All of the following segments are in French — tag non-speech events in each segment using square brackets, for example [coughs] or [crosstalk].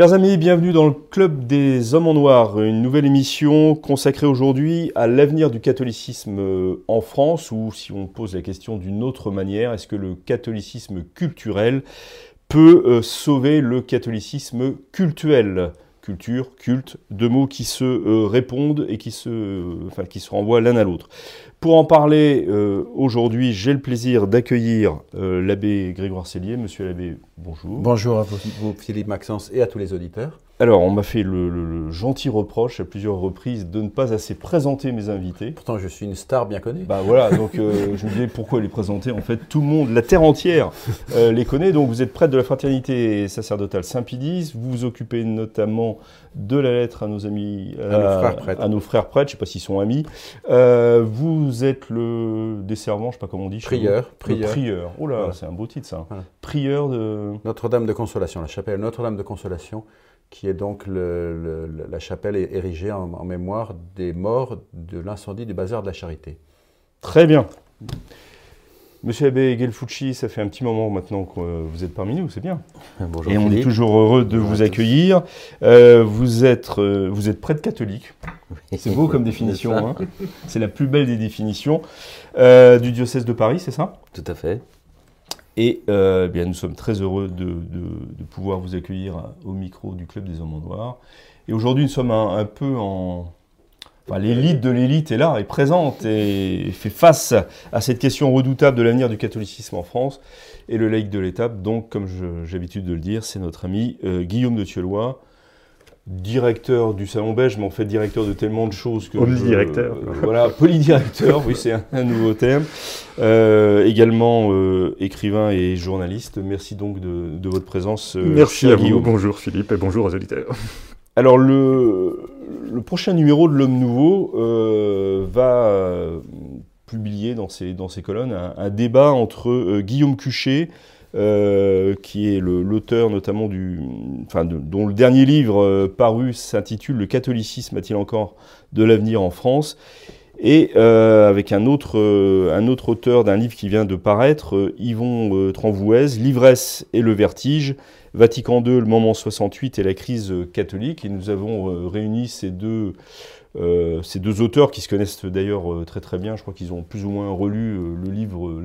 Chers amis, bienvenue dans le Club des Hommes en Noir, une nouvelle émission consacrée aujourd'hui à l'avenir du catholicisme euh, en France, ou si on pose la question d'une autre manière, est-ce que le catholicisme culturel peut euh, sauver le catholicisme cultuel culture, culte, deux mots qui se euh, répondent et qui se, qui se renvoient l'un à l'autre. Pour en parler euh, aujourd'hui, j'ai le plaisir d'accueillir l'abbé Grégoire Cellier. Monsieur l'abbé, bonjour. Bonjour à vous, Philippe Maxence, et à tous les auditeurs. Alors, on m'a fait le, gentil reproche à plusieurs reprises de ne pas assez présenter mes invités. Pourtant, je suis une star bien connue. Bah voilà, donc euh, [laughs] je me disais pourquoi les présenter. En fait, tout le monde, la terre entière, euh, les connaît. Donc, vous êtes prêtre de la fraternité sacerdotale Saint-Pidis. Vous vous occupez notamment de la lettre à nos amis, à, nos frères prêtres. À nos frères prêtres, je ne sais pas s'ils sont amis. Euh, vous êtes le desservant, je ne sais pas comment on dit. Prieur. Prieur. prieur. Oh là, c'est un beau titre ça. Prieur de. Notre-Dame de Consolation, la chapelle Notre-Dame de Consolation qui est donc la chapelle érigée en, mémoire des morts de l'incendie du bazar de la Charité. Très bien. Monsieur Abbé Gelfucci, ça fait un petit moment maintenant que vous êtes parmi nous, c'est bien. Bonjour. Et on est toujours heureux de vous accueillir. Euh, vous, êtes, euh, vous êtes prêtre catholique. C'est beau comme définition. Hein. c'est la plus belle des définitions. Euh, du diocèse de Paris, c'est ça? Tout à fait. Et euh, bien, nous sommes très heureux de, pouvoir vous accueillir au micro du Club des Hommes en Noir. Et aujourd'hui, nous sommes un, peu en... L'élite de l'élite est là, est présente et fait face à cette question redoutable de l'avenir du catholicisme en France. Et le laïc de l'étape, donc, comme j'ai l'habitude de le dire, c'est notre ami euh, Guillaume de Thieulois, directeur du Salon Belge, mais en fait directeur de tellement de choses que... Polydirecteur. Euh, voilà, polydirecteur, oui, c'est un, nouveau terme. Euh, également euh, écrivain et journaliste. Merci donc de, votre présence. Merci à vous. Bonjour Philippe et bonjour aux auditeurs. Alors le, le prochain numéro de l'Homme Nouveau va publier dans ses, dans ses colonnes un, un débat entre Guillaume Cuchet, euh, qui est l'auteur notamment du, enfin, dont le dernier livre euh, paru s'intitule Le catholicisme a-t-il encore de l'avenir en France? Et euh, avec un autre, un autre auteur d'un livre qui vient de paraître, Yvon Tranvouez, L'ivresse et le vertige, Vatican II, le moment 68 et la crise catholique. Et nous avons réuni ces deux, ces deux auteurs qui se connaissent d'ailleurs très très bien. Je crois qu'ils ont plus ou moins relu le livre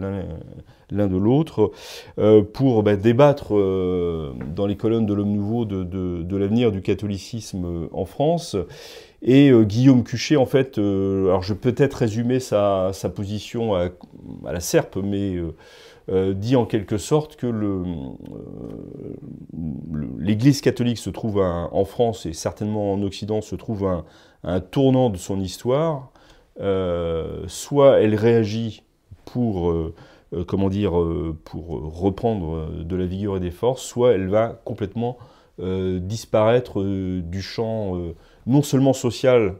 l'un de l'autre, euh, pour bah, débattre euh, dans les colonnes de l'Homme Nouveau de, l'avenir du catholicisme euh, en France. Et Guillaume Cuchet, en fait, alors je peux peut-être résumer sa, position à, la serpe, mais dit en quelque sorte que l'Église catholique se trouve en France et certainement en Occident se trouve un, un tournant de son histoire. soit elle réagit pour euh, comment dire, euh, pour reprendre euh, de la vigueur et des forces, soit elle va complètement disparaître du champ non seulement social,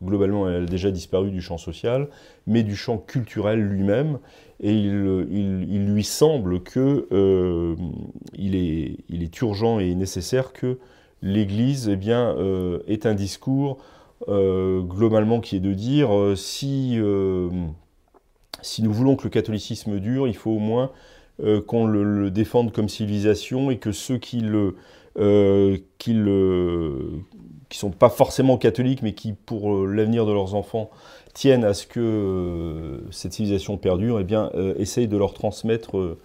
globalement elle a déjà disparu du champ social, mais du champ culturel lui-même. Et il, lui semble que il, est, il, est, urgent et nécessaire que l'Église eh bien, ait un discours globalement qui est de dire si si nous voulons que le catholicisme dure, il faut au moins euh, qu'on le, défende comme civilisation et que ceux qui le, euh, qui qui sont pas forcément catholiques, mais qui pour euh, l'avenir de leurs enfants tiennent à ce que cette civilisation perdure, eh bien, essayent de leur transmettre.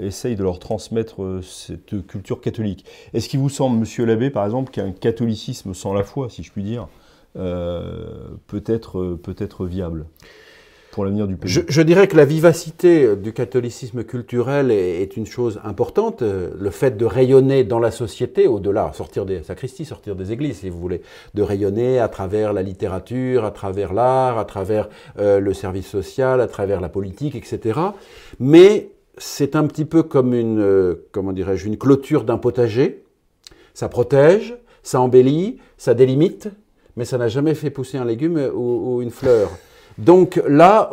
essayent de leur transmettre cette culture catholique. Est-ce qu'il vous semble, monsieur l'abbé, par exemple, qu'un catholicisme sans la foi, si je puis dire, peut être, peut être viable? Pour l'avenir du pays je, dirais que la vivacité du catholicisme culturel est, une chose importante. Le fait de rayonner dans la société, au-delà, sortir des sacristies, sortir des églises, si vous voulez, de rayonner à travers la littérature, à travers l'art, à travers euh, le service social, à travers la politique, etc. Mais c'est un petit peu comme une, euh, comment dirais-je, une clôture d'un potager. Ça protège, ça embellit, ça délimite, mais ça n'a jamais fait pousser un légume ou une fleur. Donc là,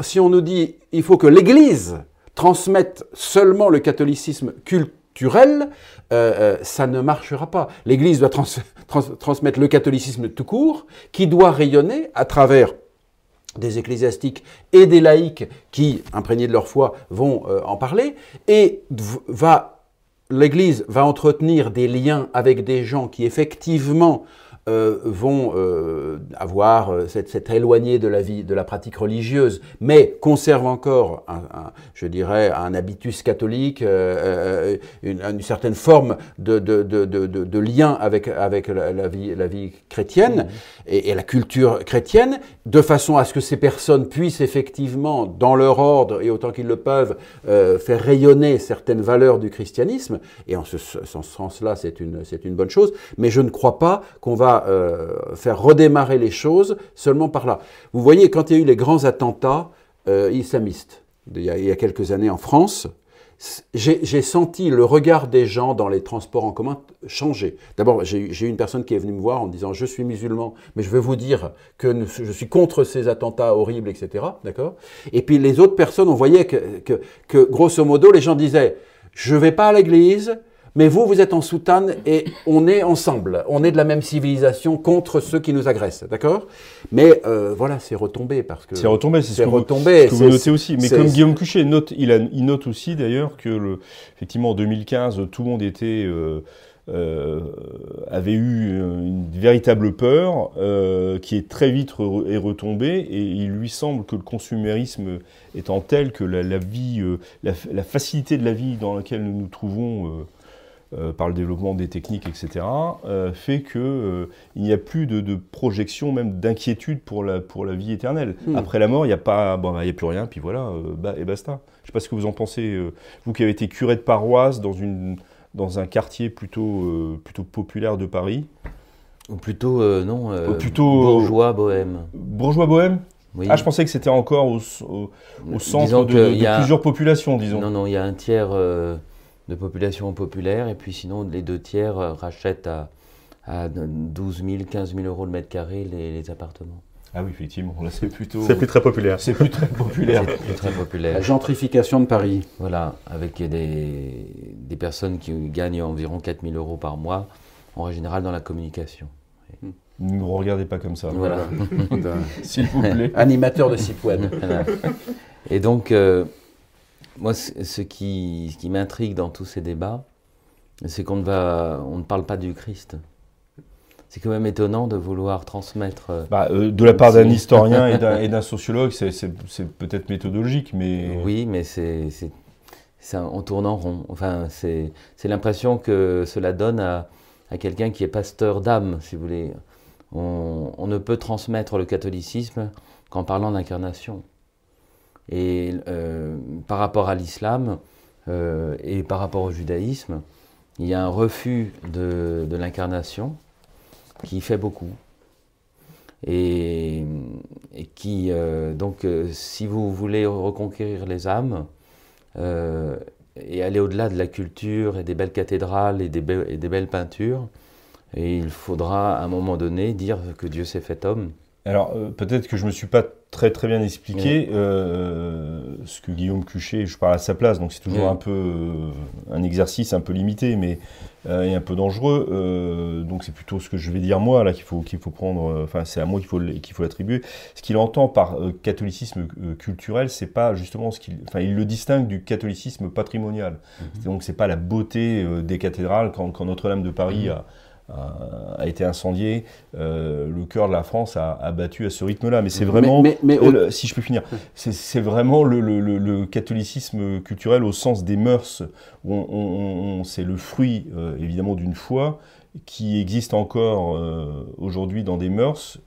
si on nous dit il faut que l'Église transmette seulement le catholicisme culturel, euh, euh, ça ne marchera pas. L'Église doit transmettre le catholicisme tout court, qui doit rayonner à travers des ecclésiastiques et des laïcs qui, imprégnés de leur foi, vont euh, en parler, et l'Église va entretenir des liens avec des gens qui effectivement euh, vont euh, avoir euh, cette, éloigné de la vie, de la pratique religieuse, mais conservent encore, un, je dirais, un habitus catholique, une, certaine forme de, de, de, de, lien avec, avec la, vie, la vie chrétienne mmh. et, et, la culture chrétienne, de façon à ce que ces personnes puissent effectivement, dans leur ordre et autant qu'ils le peuvent, faire rayonner certaines valeurs du christianisme. Et en ce, ce sens-là, c'est une, c'est une bonne chose. Mais je ne crois pas qu'on va euh, faire redémarrer les choses seulement par là. Vous voyez, quand il y a eu les grands attentats euh, islamistes, il y, a, quelques années en France, j'ai senti le regard des gens dans les transports en commun changer. D'abord, j'ai eu une personne qui est venue me voir en disant Je suis musulman, mais je veux vous dire que je suis contre ces attentats horribles, etc. D'accord? Et puis les autres personnes, on voyait que, grosso modo, les gens disaient Je ne vais pas à l'église, mais vous, vous êtes en soutane et on est ensemble. On est de la même civilisation contre ceux qui nous agressent, d'accord? Mais euh, voilà, c'est retombé parce que c'est retombé, c'est ce, que vous, vous notez aussi. Mais comme Guillaume Cuchet note, il, a, il note aussi d'ailleurs que le, effectivement en 2015, tout le monde était euh, euh, avait eu une véritable peur euh, qui est très vite est retombée et il lui semble que le consumérisme étant tel que la, la vie, euh, la, la, facilité de la vie dans laquelle nous nous trouvons euh, par le développement des techniques, etc., euh, fait qu'il euh, n'y a plus de, projection, même d'inquiétude pour la, pour la vie éternelle. Hmm. Après la mort, il n'y a, pas, bon, y a plus rien, puis voilà, et basta. Je ne sais pas ce que vous en pensez, vous qui avez été curé de paroisse dans, une, dans un quartier plutôt, plutôt populaire de Paris. Ou plutôt, non, plutôt, bourgeois bohème. Bourgeois bohème oui. Ah, je pensais que c'était encore au, au, centre de, plusieurs populations, disons. Non, non, il y a un tiers de population populaire, et puis sinon les deux tiers euh, rachètent à, à 12 000, 15 000 euros le mètre carré les, appartements. Ah oui, effectivement, là c'est plutôt. C'est plus très populaire. C'est plus très populaire. plus très populaire. La gentrification de Paris. Voilà, avec des, des personnes qui gagnent environ 4 000 euros par mois, en général dans la communication. Ne me regardez pas comme ça. Voilà. [laughs] S'il vous plaît. Animateur de site web. Et donc, euh, moi, ce qui, qui m'intrigue dans tous ces débats, c'est qu'on ne, on ne parle pas du Christ. C'est quand même étonnant de vouloir transmettre. Euh, bah, euh, de la part d'un historien et d'un [laughs] sociologue, c'est peut-être méthodologique, mais. Oui, mais c'est on tourne en rond. Enfin, c'est l'impression que cela donne à, à quelqu'un qui est pasteur d'âme, si vous voulez. On, on, ne peut transmettre le catholicisme qu'en parlant d'incarnation. Et euh, par rapport à l'islam euh, et par rapport au judaïsme, il y a un refus de, l'incarnation qui fait beaucoup. Et, qui, euh, donc, si vous voulez reconquérir les âmes et aller au-delà de la culture et des belles cathédrales et des, belles peintures, il faudra à un moment donné dire que Dieu s'est fait homme. Alors peut-être que je ne me suis pas très très bien expliqué euh, ce que Guillaume Cuchet, je parle à sa place, donc c'est toujours un peu euh, un exercice un peu limité, mais euh, et un peu dangereux. donc c'est plutôt ce que je vais dire moi là qu'il faut qu'il faut prendre. Enfin c'est à moi qu'il faut qu'il faut l'attribuer. Ce qu'il entend par catholicisme culturel, c'est pas justement ce qu'il. Enfin il le distingue du catholicisme patrimonial. Mm-hmm. Donc c'est pas la beauté des cathédrales quand, quand Notre-Dame de Paris mm-hmm. a a, été incendié, euh, le cœur de la France a, battu à ce rythme-là. Mais c'est vraiment, mais, si je peux finir, c'est vraiment le, catholicisme culturel au sens des mœurs. c'est le fruit euh, évidemment d'une foi qui existe encore euh, aujourd'hui dans des mœurs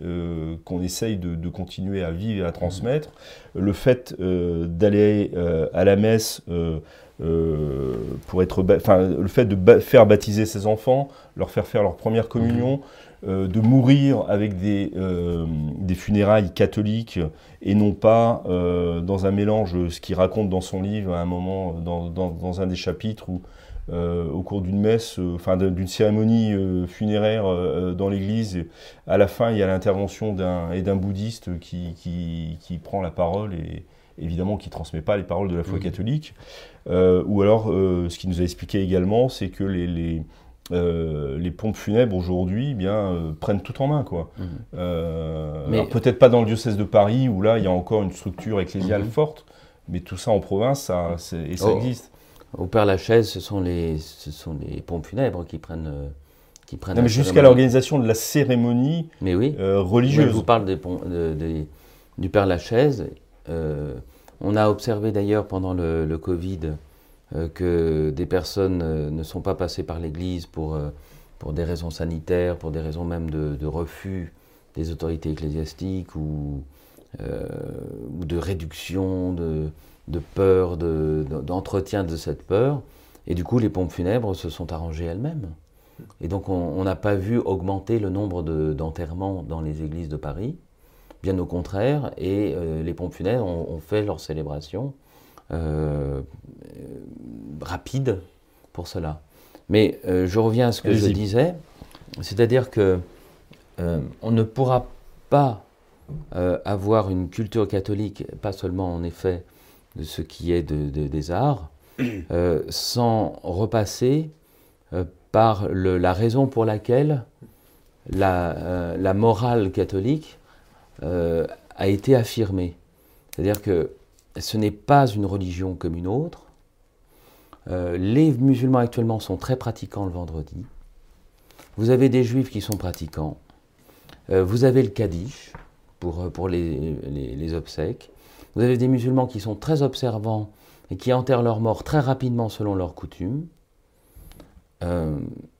qu'on essaye de, de, continuer à vivre et à transmettre. Le fait d'aller à la messe euh, pour être, enfin, le fait de faire baptiser ses enfants, leur faire faire leur première communion, mhm. euh, de mourir avec des, euh, des funérailles catholiques et non pas dans un mélange, ce qu'il raconte dans son livre à un moment, dans, dans, un des chapitres où au cours d'une messe, enfin d'une cérémonie funéraire dans l'église. À la fin, il y a l'intervention d'un et d'un bouddhiste qui, qui, prend la parole et évidemment qui transmet pas les paroles de la foi mmh. catholique. ou alors, ce qu'il nous a expliqué également, c'est que les, les euh, les pompes funèbres aujourd'hui eh bien euh, prennent tout en main quoi. Euh, peut-être pas dans le diocèse de Paris où là il y a encore une structure ecclésiale mhm. forte, mais tout ça en province ça, et ça existe. Au Père Lachaise, ce sont les ce sont les pompes funèbres qui prennent qui jusqu'à l'organisation de la cérémonie mais oui. religieuse. je vous parle des, du Père Lachaise. On a observé d'ailleurs pendant le, Covid euh, que des personnes euh, ne sont pas passées par l'Église pour, euh, pour des raisons sanitaires, pour des raisons même de, refus des autorités ecclésiastiques ou, de réduction, de peur, d'entretien de, cette peur. Et du coup, les pompes funèbres se sont arrangées elles-mêmes. Et donc, on n'a pas vu augmenter le nombre d'enterrements dans les églises de Paris, bien au contraire, et les pompes funèbres ont, ont fait leur célébration euh, rapide pour cela. Mais euh, je reviens à ce que je disais, c'est-à-dire que euh, on ne pourra pas avoir une culture catholique, pas seulement en effet de ce qui est des arts, [coughs] sans repasser par la raison pour laquelle la, la morale catholique a été affirmée. C'est-à-dire que ce n'est pas une religion comme une autre. Euh, les musulmans actuellement sont très pratiquants le vendredi. Vous avez des juifs qui sont pratiquants. Euh, vous avez le Kaddish pour, euh, pour les, les, obsèques. Vous avez des musulmans qui sont très observants et qui enterrent leurs morts très rapidement selon leurs coutumes.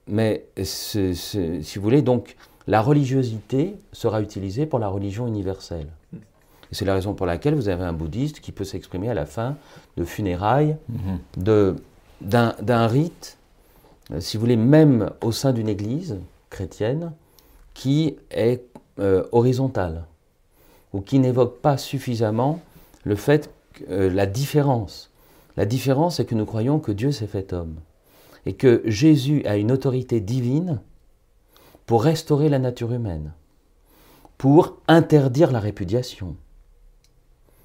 mais si vous voulez, donc la religiosité sera utilisée pour la religion universelle. Et c'est la raison pour laquelle vous avez un bouddhiste qui peut s'exprimer à la fin de funérailles, mhm. d'un rite, euh, si vous voulez, même au sein d'une église chrétienne, qui est euh, horizontale, ou qui n'évoque pas suffisamment le fait, que, euh, la différence. La différence, c'est que nous croyons que Dieu s'est fait homme, et que Jésus a une autorité divine pour restaurer la nature humaine, pour interdire la répudiation,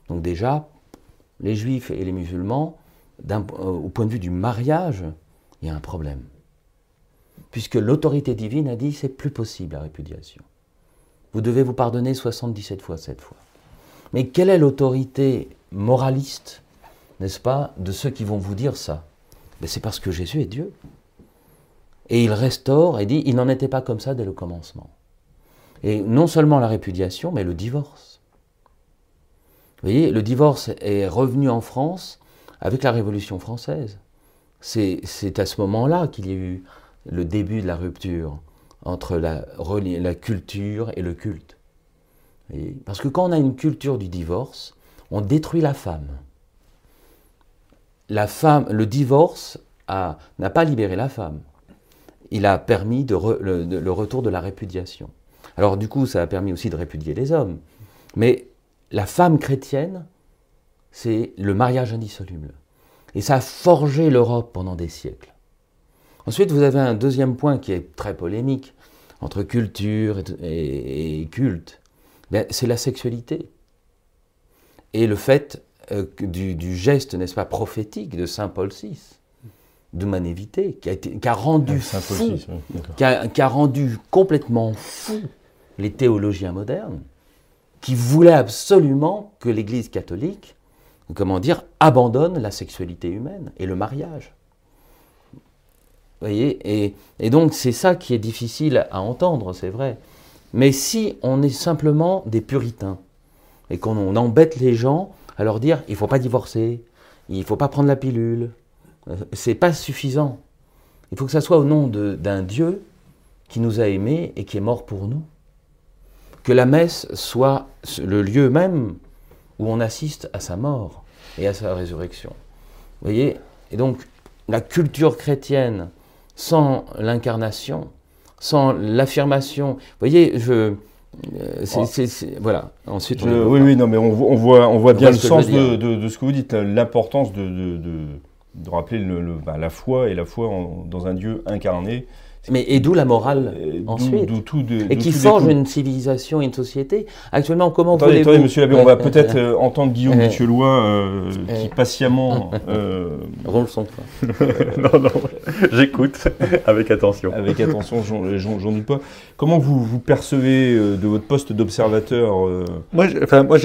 donc déjà, les juifs et les musulmans, euh, au point de vue du mariage, il y a un problème. Puisque l'autorité divine a dit c'est plus possible la répudiation. Vous devez vous pardonner 77 fois cette fois. Mais quelle est l'autorité moraliste, n'est-ce pas, de ceux qui vont vous dire ça? Ben, C'est parce que Jésus est Dieu. Et il restaure et dit il n'en était pas comme ça dès le commencement. Et non seulement la répudiation, mais le divorce. Vous voyez, le divorce est revenu en France avec la Révolution française. C'est à ce moment-là qu'il y a eu le début de la rupture entre la, culture et le culte. Parce que quand on a une culture du divorce, on détruit la femme. La femme, le divorce n'a pas libéré la femme. Il a permis le, retour de la répudiation. Alors du coup, ça a permis aussi de répudier les hommes. Mais la femme chrétienne, c'est le mariage indissoluble. Et ça a forgé l'Europe pendant des siècles. Ensuite, vous avez un deuxième point qui est très polémique entre culture et, culte. Ben, c'est la sexualité. Et le fait euh, du, geste, n'est-ce pas, prophétique de Saint Paul VI, qui a, qui a rendu fou, qui a rendu complètement fou les théologiens modernes qui voulait absolument que l'Église catholique, comment dire, abandonne la sexualité humaine et le mariage. Vous voyez et, et donc c'est ça qui est difficile à entendre, c'est vrai. Mais si on est simplement des puritains et qu'on embête les gens à leur dire il ne faut pas divorcer, il ne faut pas prendre la pilule, c'est pas suffisant. Il faut que ça soit au nom d'un Dieu qui nous a aimés et qui est mort pour nous que la messe soit le lieu même où on assiste à sa mort et à sa résurrection. Vous voyez? Et donc, la culture chrétienne, sans l'incarnation, sans l'affirmation, vous voyez, je... Euh, voilà. Ensuite, oui, oui, non, mais on, voit, on voit bien le sens de, ce que vous dites, l'importance de, de rappeler le, bah, la foi et la foi dans un Dieu incarné. Mais et d'où la morale ensuite Et qui forge une civilisation, une société. Actuellement, comment attendez, voulez-vous... Attendez, monsieur l'abbé, on va [laughs] peut-être euh, entendre Guillaume Michelois euh, qui patiemment... [laughs] Euh... Roule son [laughs] non, non, j'écoute avec attention. Avec attention, j'en doute pas. Comment vous, vous percevez euh, de votre poste d'observateur euh Moi, enfin, moi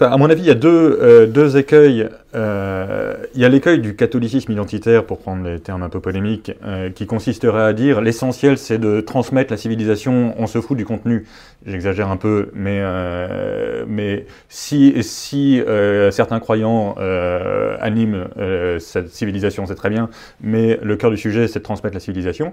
à mon avis, il y a deux, deux écueils. il y a l'écueil du catholicisme identitaire, pour prendre les termes un peu polémiques, qui consisterait à dire l'essentiel l'essentiel, c'est de transmettre la civilisation, on se fout du contenu. J'exagère un peu, mais, euh, mais si, si euh, certains croyants euh, animent cette civilisation, c'est très bien, mais le cœur du sujet, c'est de transmettre la civilisation.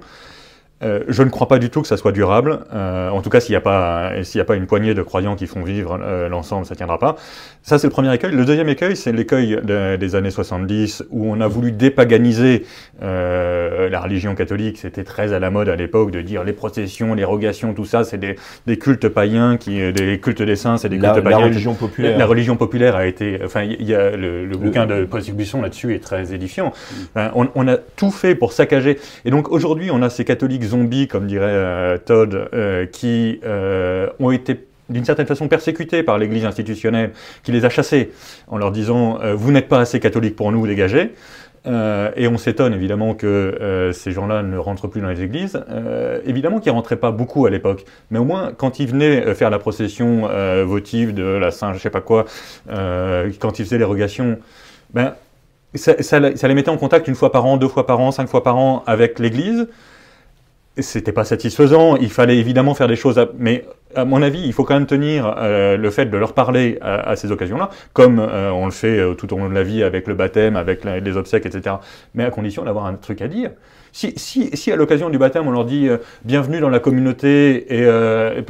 Euh, je ne crois pas du tout que ça soit durable. Euh, en tout cas, s'il n'y a, pas, s'il a pas une poignée de croyants qui font vivre euh, l'ensemble, ça ne tiendra pas. Ça, c'est le premier écueil. Le deuxième écueil, c'est l'écueil des années 70, où on a voulu dépaganiser la religion catholique. C'était très à la mode à l'époque de dire les processions, les rogations, tout ça, c'est des, des, cultes païens, qui, des cultes des saints, c'est des cultes païens. La religion populaire. La religion populaire a été... Enfin, il y a le, le, bouquin de Paul là-dessus est très édifiant. on, on a tout fait pour saccager. Et donc, aujourd'hui, on a ces catholiques zombies, comme dirait euh, Todd, euh, qui euh, ont été d'une certaine façon persécutés par l'Église institutionnelle, qui les a chassés en leur disant Vous n'êtes pas assez catholique pour nous, dégagez ». et on s'étonne évidemment que ces gens-là ne rentrent plus dans les églises. évidemment qu'ils ne rentraient pas beaucoup à l'époque, mais au moins quand ils venaient faire la procession votive de la Sainte, je sais pas quoi, quand ils faisaient ben, ça, ça, les mettait en contact une fois par an, deux fois par an, cinq fois par an avec l'Église c'était pas satisfaisant. Il fallait évidemment faire des choses, mais à mon avis, il faut quand même tenir euh, le fait de leur parler à, ces occasions-là, comme euh, on le fait euh, tout au long de la vie avec le baptême, avec les obsèques, etc. Mais à condition d'avoir un truc à dire. Si, si, si à l'occasion du baptême, on leur dit bienvenue dans la communauté et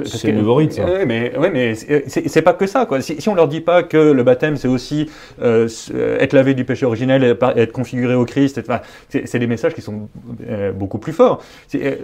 c'est une nouveau rite, ça. Oui, mais, ouais, mais c'est pas que ça, quoi. Si, si on leur dit pas que le baptême c'est aussi être lavé du péché originel, et être configuré au Christ, c'est des messages qui sont beaucoup plus forts.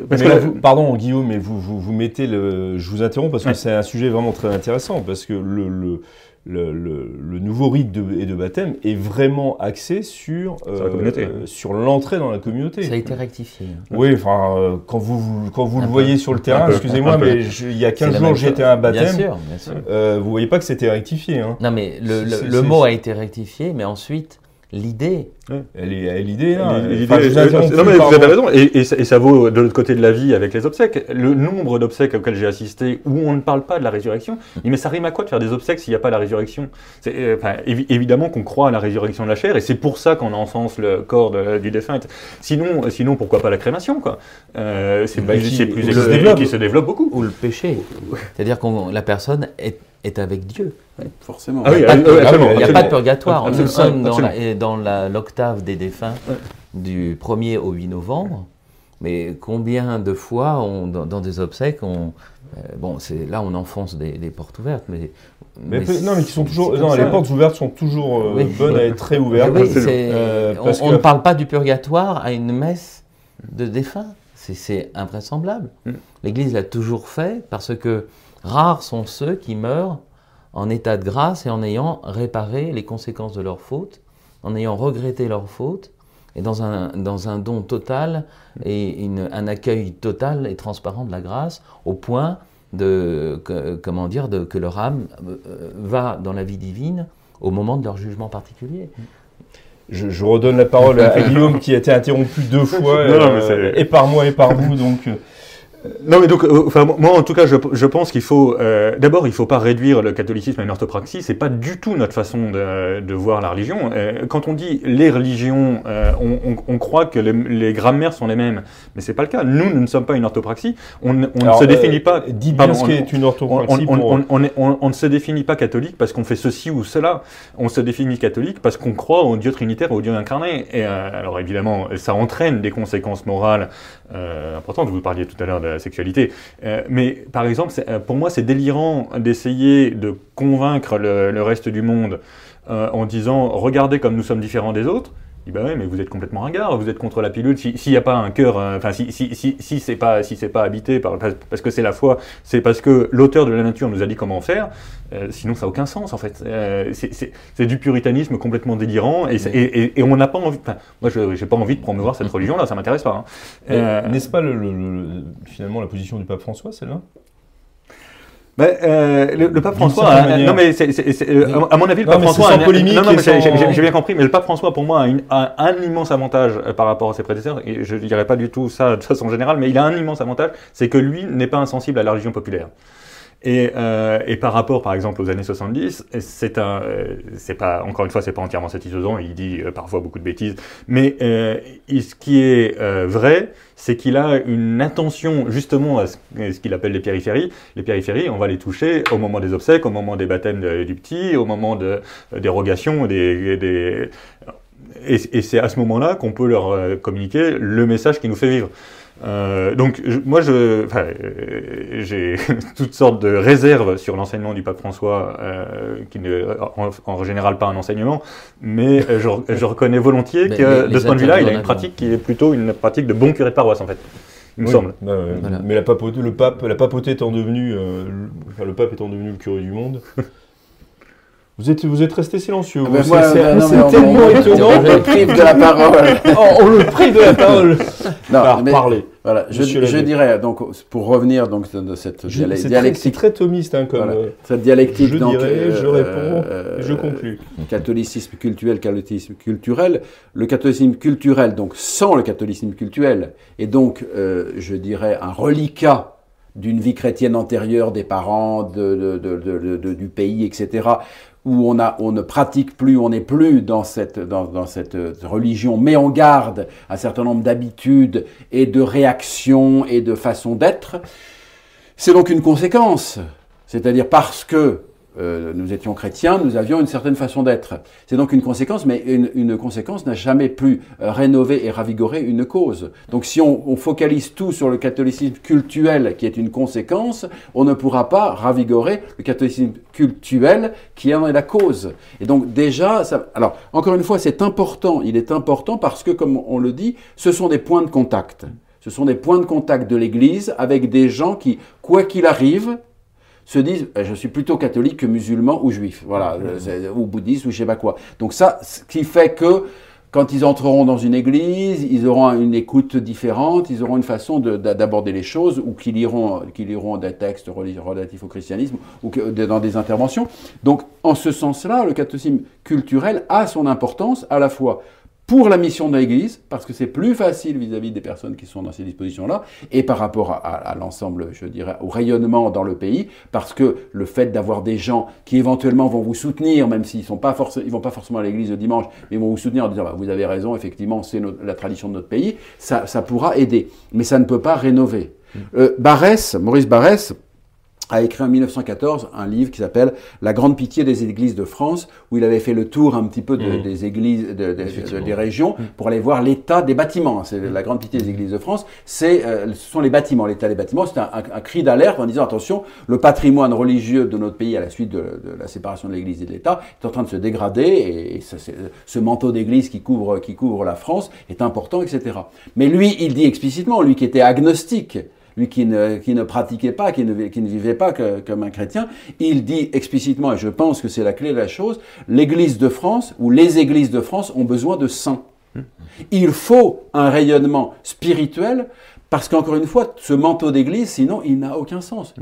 Parce que pardon, Guillaume, mais vous, vous, vous mettez le, je vous interromps parce que c'est un sujet vraiment très intéressant, parce que le, le, le, le nouveau rite de, et de baptême est vraiment axé sur, euh, sur l'entrée dans la communauté. Ça a été rectifié. Hein. Oui, enfin, euh, quand vous, quand vous le voyez sur le terrain, excusez-moi, mais il y a 15 jours, j'étais à un baptême. Bien sûr, bien sûr. Euh, vous voyez pas que c'était rectifié. Hein. Non, mais le, le mot a été rectifié, mais ensuite, l'idée. Elle est l'idée là. non mais vous avez raison et, et, ça, vaut de l'autre côté de la vie avec les obsèques. Le nombre d'obsèques auxquelles j'ai assisté où on ne parle pas de la résurrection, mais ça rime à quoi de faire des obsèques s'il n'y a pas la résurrection? Euh, enfin, Évidemment qu'on croit à la résurrection de la chair et c'est pour ça qu'on enfonce le corps du défunt. Sinon, sinon pourquoi pas la crémation quoi? Euh, C'est plus, qui, plus qui se développe beaucoup. Ou le péché. C'est-à-dire que la personne est est avec Dieu. Forcément. il n'y a, pas, de purgatoire. Nous sommes dans l'octave des défunts du 1er au 8 novembre. Mais combien de fois, on, dans, des obsèques, on, euh, bon, c'est là on enfonce des, portes ouvertes, mais, non, mais qui sont toujours, non, les portes ouvertes sont toujours euh, bonnes à être très ouvertes. Euh, on, ne parle pas du purgatoire à une messe de défunts, c'est invraisemblable. Mm. L'Église l'a toujours fait parce que Rares sont ceux qui meurent en état de grâce et en ayant réparé les conséquences de leur faute, en ayant regretté leur faute, et dans un, dans un don total et un accueil total et transparent de la grâce, au point de, comment dire, de, que leur âme euh, va dans la vie divine au moment de leur jugement particulier. Je, redonne la parole à, Guillaume qui a été interrompu deux fois, euh, et par moi et par vous, donc... Non, mais donc, euh, enfin, moi, en tout cas, je, je pense qu'il faut. Euh, D'abord, il ne faut pas réduire le catholicisme à une orthopraxie. C'est pas du tout notre façon de, de voir la religion. Euh, quand on dit les religions, on, on, on, croit que les, les, grammaires sont les mêmes, mais c'est pas le cas. Nous, nous ne sommes pas une orthopraxie. On, on ne se définit pas. Dis bien ce qu'est une orthopraxie. On, on, ne se définit pas catholique parce qu'on fait ceci ou cela. On se définit catholique parce qu'on croit au Dieu trinitaire, au Dieu incarné. Et alors, évidemment, ça entraîne des conséquences morales importantes. Vous parliez tout à l'heure de sexualité. Euh, mais par exemple, euh, pour moi, c'est délirant d'essayer de convaincre le, reste du monde euh, en disant regardez comme nous sommes différents des autres, dit bah ouais, mais vous êtes complètement ringard, vous êtes contre la pilule. S'il n'y a pas un cœur, euh, enfin, si, si, si, si c'est pas, si c'est pas habité par, parce que c'est la foi, c'est parce que l'auteur de la nature nous a dit comment faire. Euh, sinon, ça n'a aucun sens en fait. Euh, c'est du puritanisme complètement délirant et, et, et, on n'a pas envie. moi, je n'ai pas envie de promouvoir cette [laughs] religion-là, ça m'intéresse pas. Hein. N'est-ce pas le, finalement la position du pape François, celle-là? Euh, le, pape François, non mais euh, à mon avis, le pape François, sans polémique non, non j'ai bien compris, mais le pape François pour moi a, un immense avantage euh, par rapport à ses prédécesseurs. Et je ne dirais pas du tout ça de façon générale, mais il a un immense avantage, c'est que lui n'est pas insensible à la religion populaire. Et, euh, et, par rapport, par exemple, aux années 70, c'est un, euh, c'est pas, encore une fois, c'est pas entièrement satisfaisant. Il dit euh, parfois beaucoup de bêtises, mais euh, ce qui est vrai, c'est qu'il a une attention justement à ce, qu'il appelle les périphéries. Les périphéries, on va les toucher au moment des obsèques, au moment des baptêmes du petit, au moment de dérogation des, des et, et c'est à ce moment-là qu'on peut leur communiquer le message qui nous fait vivre. Euh, donc moi, je, euh, j'ai [laughs] toutes sortes de réserves sur l'enseignement du pape François, euh, qui n'est en, en, général pas un enseignement, mais je, je reconnais volontiers que de ce point de vue-là, il a une pratique qui est plutôt une pratique de bon curé de paroisse en fait. Il me semble. Bah, Mais la papauté, le pape, la papauté étant devenu, euh, enfin, le pape étant devenu le curé du monde, [laughs] Vous êtes, vous êtes resté silencieux. Ah ben c'est tellement étonnant. On le prive de la parole. [laughs] oh, on le prive de la parole. [laughs] non, mais, parler. Voilà, je, je dirais, donc, pour revenir donc, de cette dialectique. C'est très, thomiste hein, comme. Voilà, cette dialectique. Je donc, dirais, euh, je réponds, euh, je conclus. Catholicisme culturel, catholicisme culturel. Le catholicisme culturel, donc sans le catholicisme culturel, est donc, euh, je dirais, un reliquat d'une vie chrétienne antérieure des parents, de, de, de, du pays, etc où on, ne pratique plus, on n'est plus dans cette, dans, dans cette religion, mais on garde un certain nombre d'habitudes et de réactions et de façons d'être, c'est donc une conséquence. C'est-à-dire parce que euh, nous étions chrétiens, nous avions une certaine façon d'être. C'est donc une conséquence, mais une, conséquence n'a jamais pu euh, rénover et ravigorer une cause. Donc si on, focalise tout sur le catholicisme cultuel, qui est une conséquence, on ne pourra pas ravigorer le catholicisme cultuel, qui en est la cause. Et donc déjà, ça, alors encore une fois, c'est important, il est important parce que, comme on le dit, ce sont des points de contact. Ce sont des points de contact de l'Église avec des gens qui, quoi qu'il arrive, se disent eh, je suis plutôt catholique que musulman ou juif, voilà, euh, ou bouddhiste ou je sais pas quoi. Donc ça, ce qui fait que quand ils entreront dans une église, ils auront une écoute différente, ils auront une façon d'aborder les choses, ou qu'ils liront, qu'ils liront des textes relatifs au christianisme, ou que, dans des interventions. Donc, en ce sens-là, le catholicisme culturel a son importance à la fois pour la mission de l'Église, parce que c'est plus facile vis-à-vis des personnes qui sont dans ces dispositions-là, et par rapport à, l'ensemble, je dirais, au rayonnement dans le pays, parce que le fait d'avoir des gens qui éventuellement vont vous soutenir, même s'ils ne pas ils vont pas forcément à l'Église le dimanche, mais vont vous soutenir en disant bah, vous avez raison, effectivement, c'est la tradition de notre pays, ça, ça, pourra aider, mais ça ne peut pas rénover. Mmh. Euh, Barès, Maurice Barès, a écrit en 1914 un livre qui s'appelle La grande pitié des églises de France, où il avait fait le tour un petit peu mmh. des églises, des régions, mmh. pour aller voir l'état des bâtiments. C'est la grande pitié des églises de France, c'est, euh, ce sont les bâtiments, l'état des bâtiments. C'est un, cri d'alerte en disant attention, le patrimoine religieux de notre pays à la suite de, la séparation de l'Église et de l'État est en train de se dégrader, et, ce, manteau d'église qui couvre, qui couvre la France est important, etc. Mais lui, il dit explicitement, lui qui était agnostique, lui qui ne, pratiquait pas, qui ne, vivait pas comme un chrétien, il dit explicitement, et je pense que c'est la clé de la chose, l'Église de France ou les Églises de France ont besoin de saints. Il faut un rayonnement spirituel parce qu'encore une fois, ce manteau d'église, sinon, il n'a aucun sens.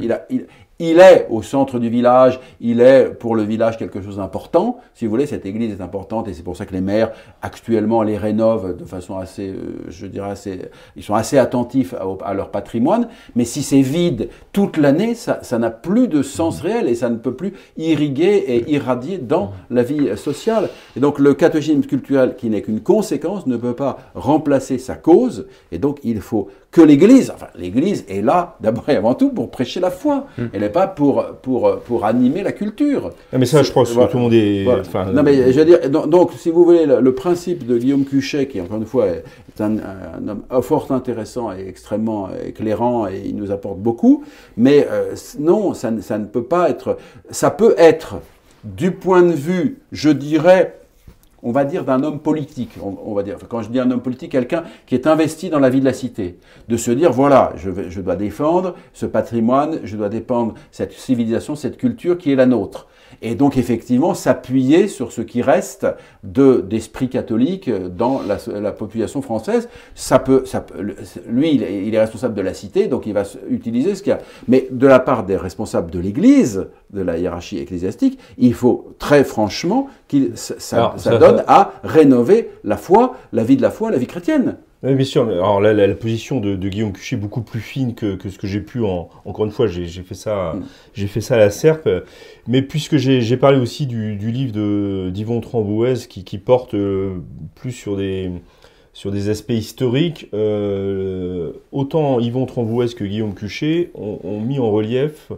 Il est au centre du village, il est pour le village quelque chose d'important. Si vous voulez, cette église est importante et c'est pour ça que les maires actuellement les rénovent de façon assez, euh, je dirais assez, ils sont assez attentifs à, leur patrimoine. Mais si c'est vide toute l'année, ça, n'a plus de sens réel et ça ne peut plus irriguer et irradier dans la vie sociale. Et donc le catéchisme culturel, qui n'est qu'une conséquence, ne peut pas remplacer sa cause. Et donc il faut que l'Église, enfin l'Église est là [laughs] d'abord et avant tout pour prêcher la foi. Hmm. Elle n'est pas pour, pour, pour animer la culture. Ah, mais ça, je pense que tout le monde est... non, mais je veux dire, donc, si vous voulez, le, principe de Guillaume Cuchet, qui encore une fois est un, homme fort intéressant et extrêmement éclairant et il nous apporte beaucoup, mais euh, non, ça, ça ne peut pas être... Ça peut être, du point de vue, je dirais, on va dire, d'un homme politique. On, va dire, quand je dis un homme politique, quelqu'un qui est investi dans la vie de la cité. De se dire, voilà, je, je dois défendre ce patrimoine, je dois défendre cette civilisation, cette culture qui est la nôtre. Et donc effectivement s'appuyer sur ce qui reste de d'esprit catholique dans la, la, population française. Ça peut, ça lui, il est, il est, responsable de la cité, donc il va utiliser ce qu'il y a. Mais de la part des responsables de l'Église, de la hiérarchie ecclésiastique, il faut très franchement qu'il ça, ça, donne à rénover la foi, la vie de la foi, la vie chrétienne. Oui, bien sûr. Alors là, la, position de, Guillaume Cuchet est beaucoup plus fine que, que ce que j'ai pu. En, encore une fois, j'ai fait ça, mm. j'ai fait ça à la serpe. Mais puisque j'ai parlé aussi du, du livre d'Yvon Trambouez qui, qui, porte euh, plus sur des sur des aspects historiques, euh, autant Yvon Trambouez que Guillaume Cuchet ont, ont mis en relief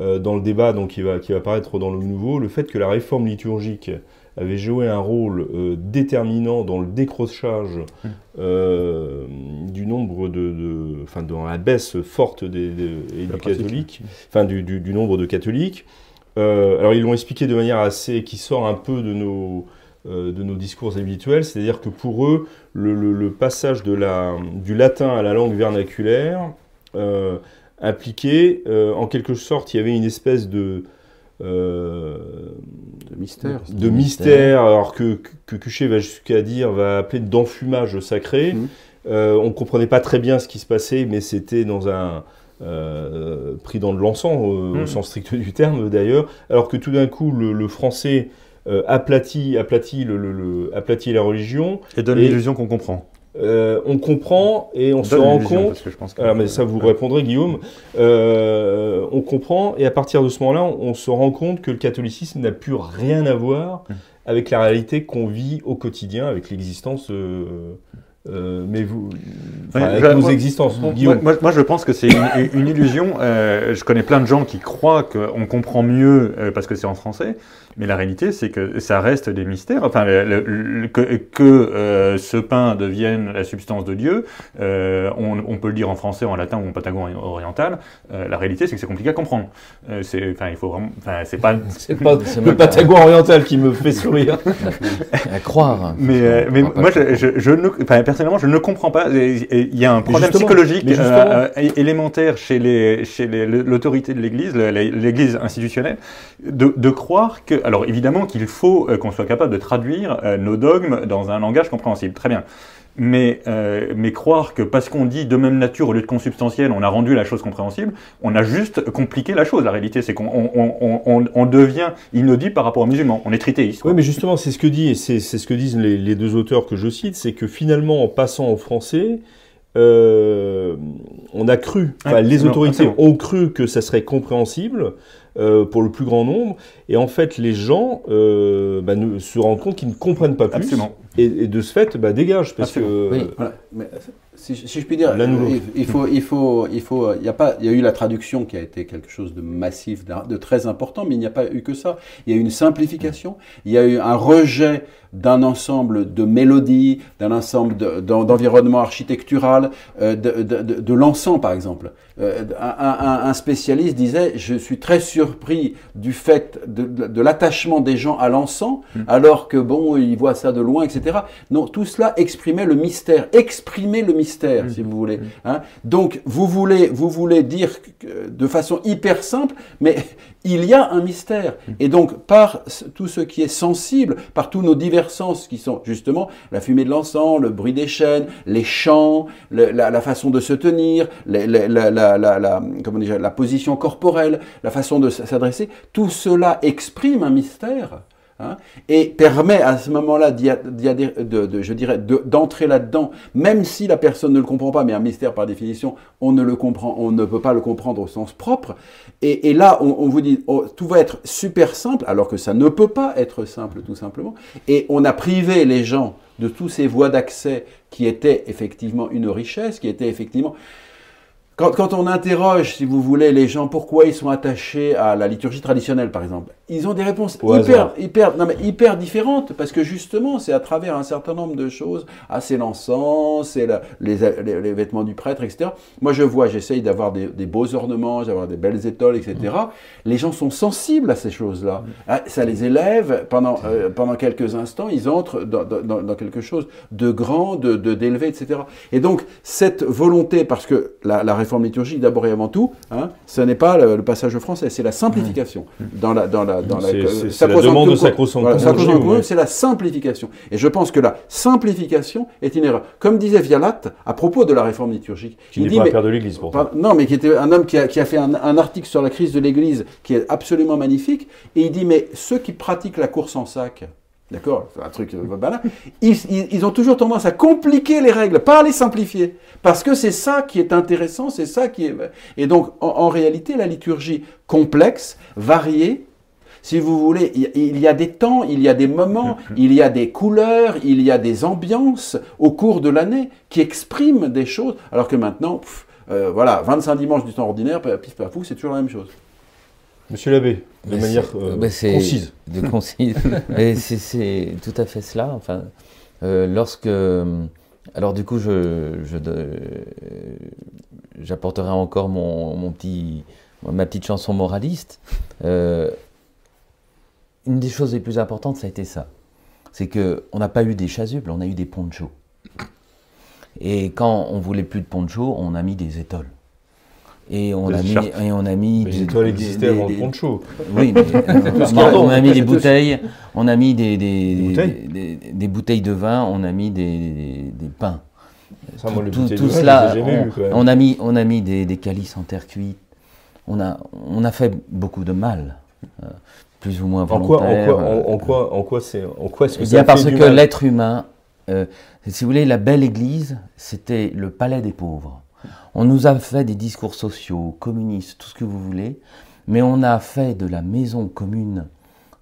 euh, dans le débat donc, qui, va, qui va apparaître dans le nouveau le fait que la réforme liturgique avait joué un rôle euh, déterminant dans le décrochage mmh. euh, du nombre de, enfin dans la baisse forte des, du catholique, enfin du, du, nombre de catholiques. Euh, alors ils l'ont expliqué de manière assez qui sort un peu de nos de nos discours habituels, c'est-à-dire que pour eux, le, le, passage de la, du latin à la langue vernaculaire impliquait, en quelque sorte, il y avait une espèce de, euh, de mystère. De, mystère, alors que, que Cuchet va jusqu'à dire, va appeler d'enfumage sacré. Mmh. Euh, on ne comprenait pas très bien ce qui se passait, mais c'était dans un. Euh, pris dans de l'encens, au mmh. sens strict du terme d'ailleurs, alors que tout d'un coup le, français aplatit, aplatit, le, aplatit la religion. Et donne l'illusion qu'on comprend. Euh, on comprend et on se rend compte. alors, mais ça vous répondrez, Guillaume. Euh, on comprend et à partir de ce moment-là, on, se rend compte que le catholicisme n'a plus rien à voir hum. avec la réalité qu'on vit au quotidien, avec l'existence. Euh, mais vous, avec nos existences. Moi, je pense que c'est une, illusion. je connais plein de gens qui croient qu'on comprend mieux parce que c'est en français. Mais la réalité, c'est que ça reste des mystères. Enfin, que, que euh, ce pain devienne la substance de Dieu, euh, on, on, peut le dire en français, en latin ou en patagon oriental. Euh, la réalité, c'est que c'est compliqué à comprendre. Euh, c'est, enfin, il faut vraiment. Enfin, c'est pas. [laughs] c'est pas le patagon oriental qui me fait sourire. [laughs] à croire. Mais, euh, mais moi, je, je, je, ne, enfin, personnellement, je ne comprends pas. Il y a un problème psychologique élémentaire chez les, chez l'autorité de l'Église, l'Église institutionnelle, de, de croire que alors évidemment qu'il faut euh, qu'on soit capable de traduire euh, nos dogmes dans un langage compréhensible, très bien. Mais, euh, mais croire que parce qu'on dit de même nature au lieu de consubstantiel, on a rendu la chose compréhensible, on a juste compliqué la chose. La réalité, c'est qu'on on, devient inaudible par rapport aux musulmans. On est trithéiste. Oui, mais justement, c'est ce que dit, c'est ce que disent les, deux auteurs que je cite, c'est que finalement, en passant au français, on a cru, les autorités ont cru que ça serait compréhensible, euh, pour le plus grand nombre. Et en fait, les gens euh, bah, ne, se rendent compte qu'ils ne comprennent pas plus. Et, et, de ce fait, bah, dégagent. Parce que, oui. Mais, si, si, je puis dire, il, il, faut, il faut, il faut, il y a pas, il y a eu la traduction qui a été quelque chose de massif, de très important, mais il n'y a pas eu que ça. Il y a eu une simplification, il y a eu un rejet d'un ensemble de mélodies, d'un ensemble d'environnement architectural, euh, de, de, l'encens par exemple. Euh, un, un, spécialiste disait, je suis très surpris du fait de, l'attachement des gens à l'encens, mm. alors que bon, ils voient ça de loin, etc. Non, tout cela exprimait le mystère, exprimait le mystère, mm. si vous voulez. Mm. Hein. Donc, vous voulez, vous voulez dire de façon hyper simple, mais il y a un mystère. Et donc, par tout ce qui est sensible, par tous nos divers sens qui sont justement la fumée de l'encens, le bruit des chaînes, les chants, la, façon de se tenir, la, position corporelle, la façon de s'adresser, tout cela exprime un mystère. Hein, et permet à ce moment-là, de, je dirais, d'entrer là-dedans, même si la personne ne le comprend pas, mais un mystère par définition, on ne le comprend, on ne peut pas le comprendre au sens propre. Et, là, on, vous dit, oh, tout va être super simple, alors que ça ne peut pas être simple, tout simplement. Et on a privé les gens de tous ces voies d'accès qui étaient effectivement une richesse, qui étaient effectivement quand, on interroge, si vous voulez, les gens, pourquoi ils sont attachés à la liturgie traditionnelle, par exemple, ils ont des réponses Au hyper, hyper, non mais hyper différentes parce que justement, c'est à travers un certain nombre de choses. Ah, c'est l'encens, c'est la- les, les- les vêtements du prêtre, etc. Moi, je vois, j'essaye d'avoir des, des beaux ornements, d'avoir des belles étoiles, etc. Les gens sont sensibles à ces choses-là. Ah, ça les élève pendant, euh, pendant quelques instants, ils entrent dans, dans- dans- dans quelque chose de grand, de de- d'élevé, etc. Et donc, cette volonté, parce que la, la réforme liturgique, d'abord et avant tout, hein, ce n'est pas le, le passage au français, c'est la simplification. Dans la, dans la, dans la, la demande de Sacrosanctum voilà, ouais. c'est la simplification. Et je pense que la simplification est une erreur. Comme disait Vialat à propos de la réforme liturgique, Qui n'est pas un mais- père de l'Église, pourtant. Pardon, Non, mais qui était un homme qui a, qui a fait un, un article sur la crise de l'Église qui est absolument magnifique. Et il dit, mais ceux qui pratiquent la course en sac, d'accord, c'est un truc euh, banal, ils, ils- ils ont toujours tendance à compliquer les règles, pas à les simplifier. Parce que c'est ça qui est intéressant, c'est ça qui est... Et donc, en, en réalité, la liturgie complexe, variée, si vous voulez, il y a des temps, il y a des moments, [laughs] il y a des couleurs, il y a des ambiances au cours de l'année qui expriment des choses, alors que maintenant, pff, euh, voilà, 25 dimanches du temps ordinaire, pif paf pouf, c'est toujours la même chose. Monsieur l'abbé, de Mais manière euh, concise. De concise. [laughs] Mais c'est- tout à fait cela. Enfin, euh, lorsque. Alors, du coup, je, j'apporterai encore mon, mon petit, ma petite chanson moraliste. Une des choses les plus importantes, ça a été ça. C'est qu'on n'a pas eu des chasubles, on a eu des ponchos. Et quand on voulait plus de ponchos, on a mis des étoiles. Et on, Des a mis, et on a mis. Les des- étoiles existaient avant des- le poncho. oui, mais, euh, [laughs] on, a. on a mis des tout- bouteilles, on a mis des, des, Des bouteilles des- des- des bouteilles de vin, on a mis des, des- des pains. Ça, tout tout vin, cela, on, a mis, on a mis des, des calices en terre cuite. On a, on a fait beaucoup de mal, euh, plus ou moins En quoi, en volontaire. quoi, en, euh, en quoi, en quoi c'est, en quoi est-ce que eh bien parce que l'être humain, euh, si vous voulez, la belle Église, c'était le palais des pauvres. On nous a fait des discours sociaux, communistes, tout ce que vous voulez, mais on a fait de la maison commune,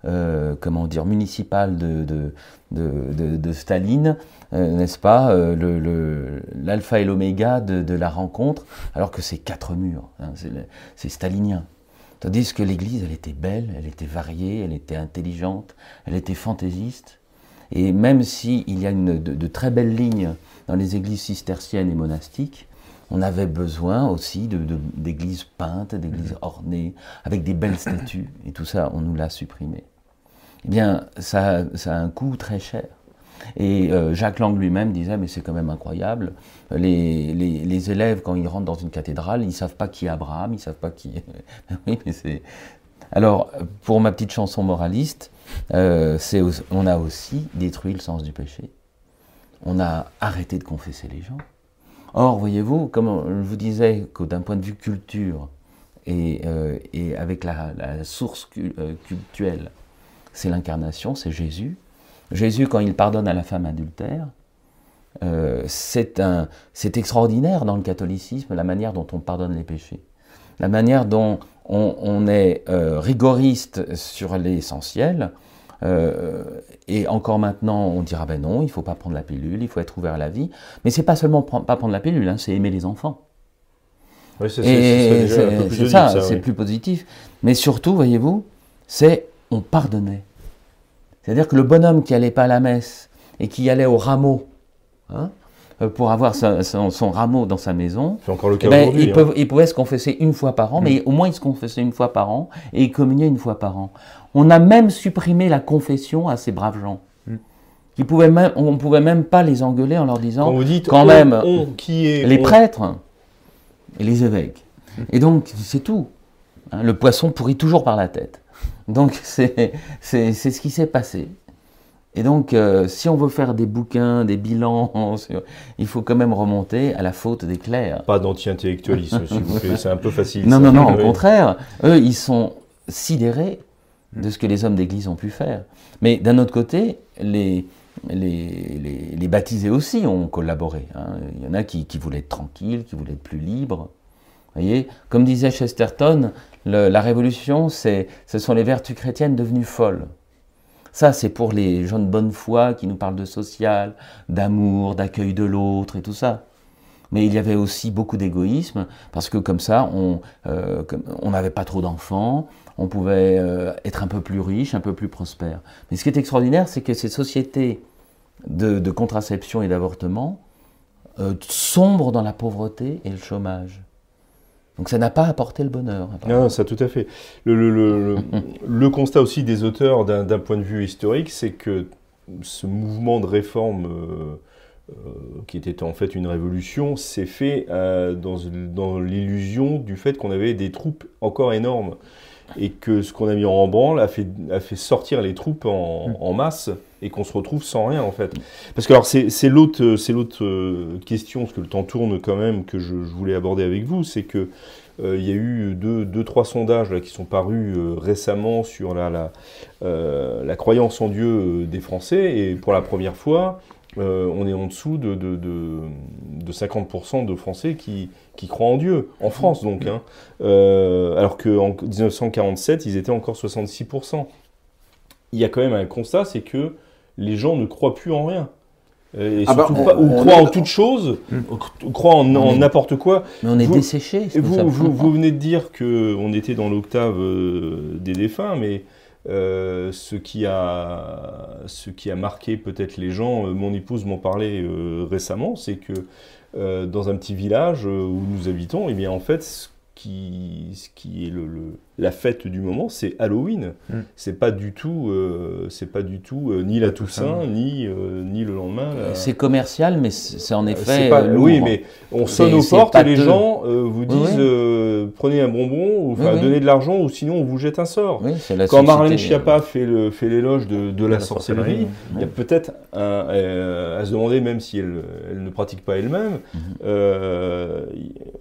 euh, comment dire, municipale de, de, de, de- Staline, euh, n'est-ce pas, euh, le- le- l'alpha et l'oméga de, de la rencontre, alors que c'est quatre murs, hein, c'est le- c'est stalinien. Tandis que l'Église, elle était belle, elle était variée, elle était intelligente, elle était fantaisiste. Et même s'il y a une, de, de très belles lignes dans les églises cisterciennes et monastiques, on avait besoin aussi de- de- d'églises peintes, d'églises ornées, avec des belles statues. Et tout ça, on nous l'a supprimé. Eh bien, ça, ça a un coût très cher. Et euh, Jacques Lang lui-même disait, mais c'est quand même incroyable, les, les- élèves, quand ils rentrent dans une cathédrale, ils ne savent pas qui est Abraham, ils ne savent pas qui. [laughs] Alors, pour ma petite chanson moraliste, euh, on a aussi détruit le sens du péché. On a arrêté de confesser les gens. Or, voyez-vous, comme je vous disais, que d'un point de vue culture et, euh, et avec la, source euh, cultuelle, c'est l'incarnation, c'est Jésus. Jésus, quand il pardonne à la femme adultère, euh, c'est extraordinaire dans le catholicisme la manière dont on pardonne les péchés, la manière dont on, on est euh, rigoriste sur l'essentiel. euh, et encore maintenant, on dira ben non, il faut pas prendre la pilule, il faut être ouvert à la vie. Mais c'est pas seulement pre- pas prendre la pilule, hein, c'est aimer les enfants. Ça, c'est- ça, ça, c'est oui. plus positif. Mais surtout, voyez-vous, c'est on pardonnait. C'est-à-dire que le bonhomme qui allait pas à la messe et qui allait au rameau hein, euh, pour avoir sa- son, son rameau dans sa maison, C'est encore le cas eh ben, hein. il pouvait se confesser une fois par an, Mm. mais au moins il se confessait une fois par an et il communiait une fois par an. On a même supprimé la confession à ces braves gens. Mm. Qui pouvaient même, on ne pouvait même pas les engueuler en leur disant Quand vous dites quand on- même, on, qui est les on prêtres et les évêques. Et donc, c'est tout. Hein, le poisson pourrit toujours par la tête. Donc, c'est ce qui s'est passé. Et donc, euh, si on veut faire des bouquins, des bilans, [laughs] il faut quand même remonter à la faute des clercs. Pas d'anti-intellectualisme, s'il vous plaît, c'est un peu facile. Non, ça. non, non, [laughs] au contraire. Eux, ils sont sidérés de ce que les hommes d'église ont pu faire. Mais d'un autre côté, les, les, les, les baptisés aussi ont collaboré. hein. Il y en a qui, qui voulaient être tranquilles, qui voulaient être plus libres. Voyez Comme disait Chesterton, la révolution, ce sont les vertus chrétiennes devenues folles. Ça, c'est pour les gens de bonne foi qui nous parlent de social, d'amour, d'accueil de l'autre et tout ça. Mais il y avait aussi beaucoup d'égoïsme, parce que comme ça, on euh, n'avait pas trop d'enfants, on pouvait euh, être un peu plus riche, un peu plus prospère. Mais ce qui est extraordinaire, c'est que ces sociétés de, de contraception et d'avortement euh, sombrent dans la pauvreté et le chômage. Donc ça n'a pas apporté le bonheur. Non, ça tout à fait. Le, le- le- le- [laughs] le constat aussi des auteurs d'un d'un point de vue historique, c'est que ce mouvement de réforme euh, euh, qui était en fait une révolution s'est fait euh, dans, dans l'illusion du fait qu'on avait des troupes encore énormes et que ce qu'on a mis en branle a fait, a fait sortir les troupes en, en masse et qu'on se retrouve sans rien en fait. Parce que alors c'est l'autre euh, c'est l'autre question parce que le temps tourne quand même que je, je voulais aborder avec vous, c'est que euh, il y a eu deux, deux trois sondages là, qui sont parus euh, récemment sur la, la, euh, la croyance en Dieu des Français et pour la première fois euh, on est en dessous de, de, de, de 50% de Français qui, qui croient en Dieu, en France donc. Hein. Euh, alors qu'en 1947, ils étaient encore 66%. Il y a quand même un constat, c'est que les gens ne croient plus en rien. Et Ah bah, on- pas- ou on croient est- en toute chose, ou croient en, est- n'importe quoi. Mais on est Vous- desséché. Vous, ça. vous, vous venez de dire qu'on était dans l'octave euh, des défunts, mais euh, ce, qui a, ce qui a marqué peut-être les gens, euh, mon épouse m'en parlait euh, récemment, c'est que dans un petit village où nous habitons, eh bien en fait, ce qui, ce qui est le- la fête du moment, c'est Halloween. Mm. C'est pas du tout, euh, c'est pas du tout euh, ni la Toussaint, ni, euh, ni le lendemain. la- C'est commercial, mais c'est en effet. c'est pas- euh, oui, mais on sonne aux portes et les gens euh, vous disent oui. euh, prenez un bonbon, ou enfin Oui, oui. donnez de l'argent, ou sinon on vous jette un sort. Oui, c'est la Quand Marlène Schiappa fait le- fait l'éloge de, de la, la sorcellerie, sorcellerie, il y a peut-être un- euh, à se demander, même si elle, elle ne pratique pas elle-même, Mhm. euh,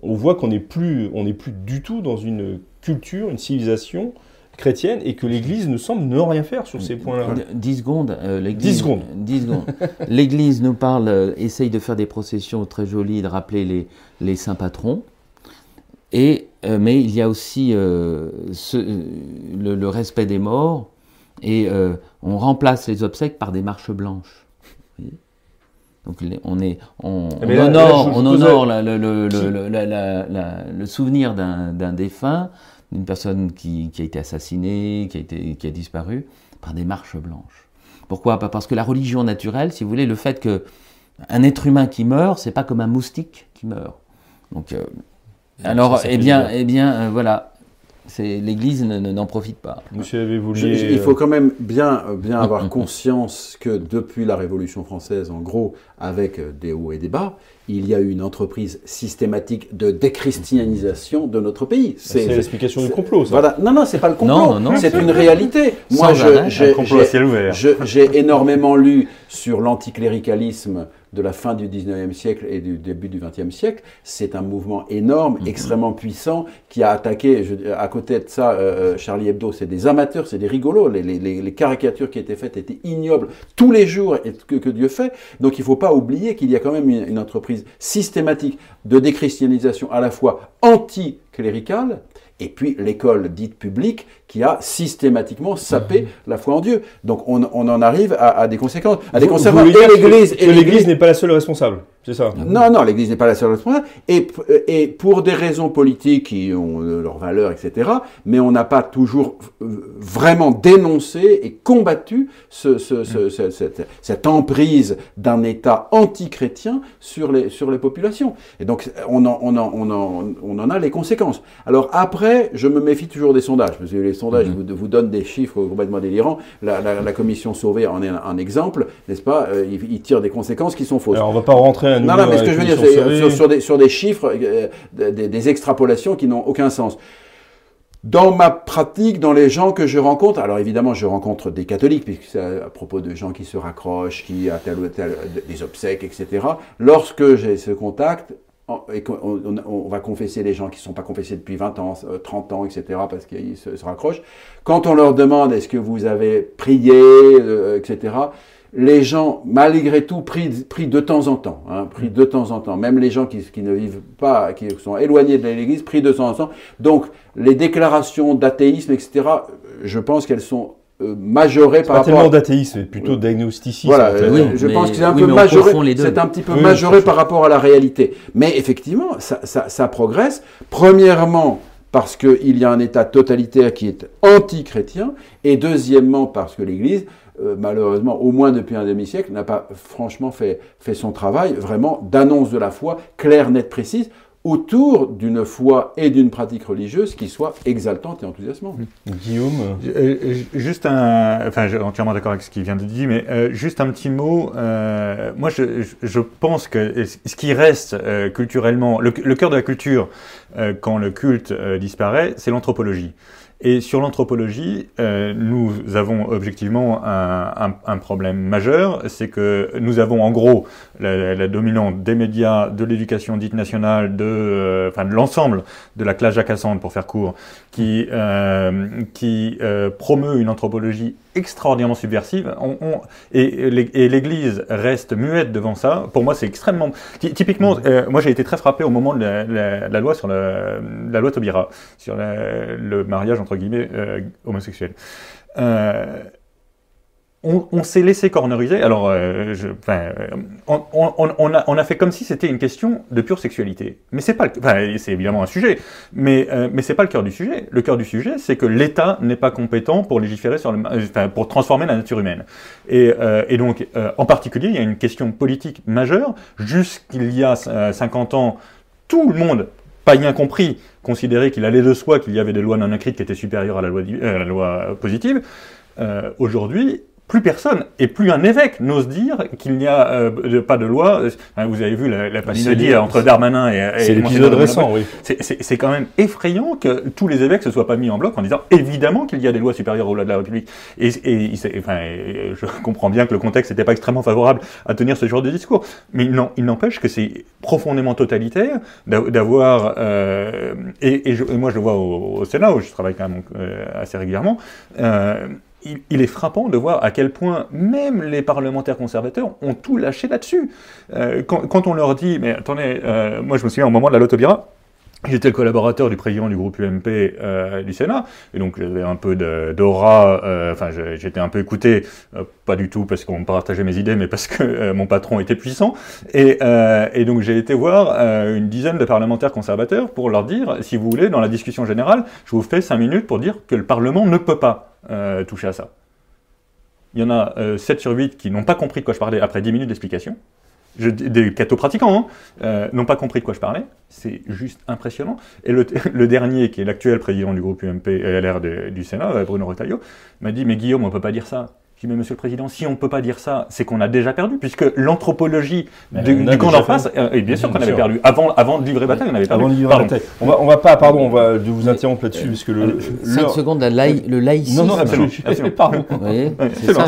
on voit qu'on n'est plus, on n'est plus du tout dans une culture, une civilisation chrétienne, et que l'Église ne semble ne rien faire sur ces points-là. Euh, 10 secondes. euh, l'Église- 10 secondes. 10 secondes. [laughs] L'Église nous parle, euh, essaye de faire des processions très jolies, de rappeler les, les saints patrons. Et, euh, mais il y a aussi euh, ce- le, le respect des morts. Et on remplace les obsèques par des marches blanches. Vous voyez? Donc on, est, on, là- honore, là, je- je on honore la- le, le- Qui- le- le- la- la- la- le souvenir d'un défunt, d'une personne qui, qui a été assassinée, qui a, été, qui a disparu, par des marches blanches. Pourquoi? Pas Parce que la religion naturelle, si vous voulez, le fait que un être humain qui meurt, c'est pas comme un moustique qui meurt. Donc, euh, alors, ça fait eh bien, eh bien, euh, voilà, c'est l'Église ne- ne- n'en profite pas. Monsieur il faut quand même bien, euh, bien avoir conscience que depuis la Révolution française, en gros, avec euh, des hauts et des bas, il y a eu une entreprise systématique de déchristianisation de notre pays. C'est l'explication du complot, ça. Voilà. Non, non, c'est pas le complot. Non, non, non. c'est une réalité. Moi, j'ai- énormément lu sur l'anticléricalisme de la fin du 19e siècle et du début du 20e siècle. C'est un mouvement énorme, extrêmement puissant, qui a attaqué, je- à côté de ça, euh, Charlie Hebdo, c'est des amateurs, c'est des rigolos. Les, les- les- les caricatures qui étaient faites étaient ignobles tous les jours et que, que Dieu fait. Donc il ne faut pas oublier qu'il y a quand même une, une entreprise systématique de déchristianisation à la fois anticléricale et puis l'école dite publique qui a systématiquement sapé la foi en Dieu. Donc on, on en arrive à, à des conséquences, à des Vous- conséquences. vous Et l'Église, que et l'Église n'est pas la seule responsable, c'est ça? Non, non, l'Église n'est pas la seule responsable. Et, et pour des raisons politiques qui ont leurs valeurs, etc., mais on n'a pas toujours vraiment dénoncé et combattu ce, ce- ce- ce- cette, cette emprise d'un État antichrétien sur les, sur les populations. Et donc, on en, on, en, on, en, on en a les conséquences. Alors après, je me méfie toujours des sondages, parce que les sondages vous, vous donnent des chiffres complètement délirants. La, la, la commission Sauvé en est un, un exemple, n'est-ce pas? Euh, ils, ils tirent des conséquences qui sont fausses. Alors on va pas rentrer à nouveau Non, non, mais ce que je veux dire, c'est Sauvé. sur, sur des, sur des chiffres, euh, des, des extrapolations qui n'ont aucun sens. Dans ma pratique, dans les gens que je rencontre, alors évidemment, je rencontre des catholiques, puisque c'est à propos de gens qui se raccrochent, qui a tel ou tel, des obsèques, etc. Lorsque j'ai ce contact, on, on va confesser les gens qui ne sont pas confessés depuis 20 ans, euh, 30 ans, etc., parce qu'ils se, se raccrochent. Quand on leur demande est-ce que vous avez prié, euh, etc., les gens, malgré tout, prient, prient de temps en temps, hein, prient de temps en temps. Même les gens qui, qui ne vivent pas, qui sont éloignés de l'Église, prient de temps en temps. Donc, les déclarations d'athéisme, etc., je pense qu'elles sont euh, majoré C'est par pas rapport tellement à... d'athéisme, mais plutôt d'agnosticisme. Voilà, en fait. euh, Oui, je mais- pense que c'est un oui, peu majoré. C'est un petit peu Oui, majoré par rapport à la réalité. Mais effectivement, ça, ça- ça progresse. Premièrement, parce qu'il y a un État totalitaire qui est anti-chrétien, et deuxièmement, parce que l'Église, euh, malheureusement, au moins depuis un demi-siècle, n'a pas franchement fait, fait son travail vraiment d'annonce de la foi claire, nette, précise, autour d'une foi et d'une pratique religieuse qui soit exaltante et enthousiasmante. Guillaume, Euh, euh, Juste un, enfin, je suis entièrement d'accord avec ce qu'il vient de dire, mais euh, juste un petit mot. euh, moi, je, pense que ce qui reste euh, culturellement, le, le cœur de la culture, euh, quand le culte euh, disparaît, c'est l'anthropologie. Et sur l'anthropologie, euh, nous avons objectivement un, un- un problème majeur, c'est que nous avons en gros la, la dominante des médias, de l'éducation dite nationale, de, euh, enfin, de l'ensemble de la classe jacassante, pour faire court, qui, euh, qui euh, promeut une anthropologie extraordinairement subversive. On- on- et l'É- et l'Église reste muette devant ça. Pour moi, c'est extrêmement... Ty- Typiquement, euh, moi j'ai été très frappé au moment de la, la- la loi sur la loi Taubira, sur le mariage entre guillemets euh, homosexuel. Euh, on, s'est laissé corneriser. Alors, euh, je- enfin, on, a, on a fait comme si c'était une question de pure sexualité. Mais c'est pas, le- c'est évidemment un sujet, mais euh, mais c'est pas le cœur du sujet. Le cœur du sujet, c'est que l'État n'est pas compétent pour légiférer sur le, pour transformer la nature humaine. Et, et donc, en particulier, il y a une question politique majeure. Jusqu'il y a euh, 50 ans, tout le monde païen compris, considérait qu'il allait de soi qu'il y avait des lois non écrites qui étaient supérieures à la loi, euh, positive. Euh, Aujourd'hui, plus personne et plus un évêque n'ose dire qu'il n'y a euh, pas de loi. Hein, Vous avez vu la, la entre Darmanin et, et c'est l'épisode récent, oui. c'est- quand même effrayant que tous les évêques se soient pas mis en bloc en disant évidemment qu'il y a des lois supérieures aux lois de la République. Et, et enfin, je [laughs] comprends bien que le contexte n'était pas extrêmement favorable à tenir ce genre de discours, mais il n'en- il n'empêche que c'est profondément totalitaire d'a- d'avoir euh, et, et je- et moi je le vois au, au Sénat où je travaille quand même euh, assez régulièrement. euh, il, est frappant de voir à quel point même les parlementaires conservateurs ont tout lâché là-dessus. Euh, quand, on leur dit, mais attendez, euh, moi je me souviens au moment de la Lotobira, J'étais le collaborateur du président du groupe UMP euh, du Sénat, et donc j'avais un peu d'aura, enfin j'étais un peu écouté, pas du tout parce qu'on partageait mes idées, mais parce que mon patron était puissant, et, donc j'ai été voir une dizaine de parlementaires conservateurs pour leur dire, si vous voulez, dans la discussion générale, je vous fais cinq minutes pour dire que le Parlement ne peut pas euh, à ça. Il y en a euh, 7 sur 8 qui n'ont pas compris de quoi je parlais après 10 minutes d'explication. Des catho-pratiquants hein, euh, n'ont pas compris de quoi je parlais. C'est juste impressionnant. Et le, [laughs] dernier, qui est l'actuel président du groupe UMP LR de- du Sénat, euh, Bruno Retailleau, m'a dit Mais Guillaume, on ne peut pas dire ça. Je dis Mais monsieur le président, si on ne peut pas dire ça, c'est qu'on a déjà perdu, puisque l'anthropologie du, du camp d'en face, euh, et bien sûr qu'on avait sûr. perdu. Avant, avant de livrer bataille, on avait perdu. Avant de livrer bataille. On va, on va pas, pardon, on va de vous interrompre là-dessus parce que le. 5 l'heure- secondes, la laï- le laïcisme. Non, non, absolument, absolument. Pardon. C'est bon,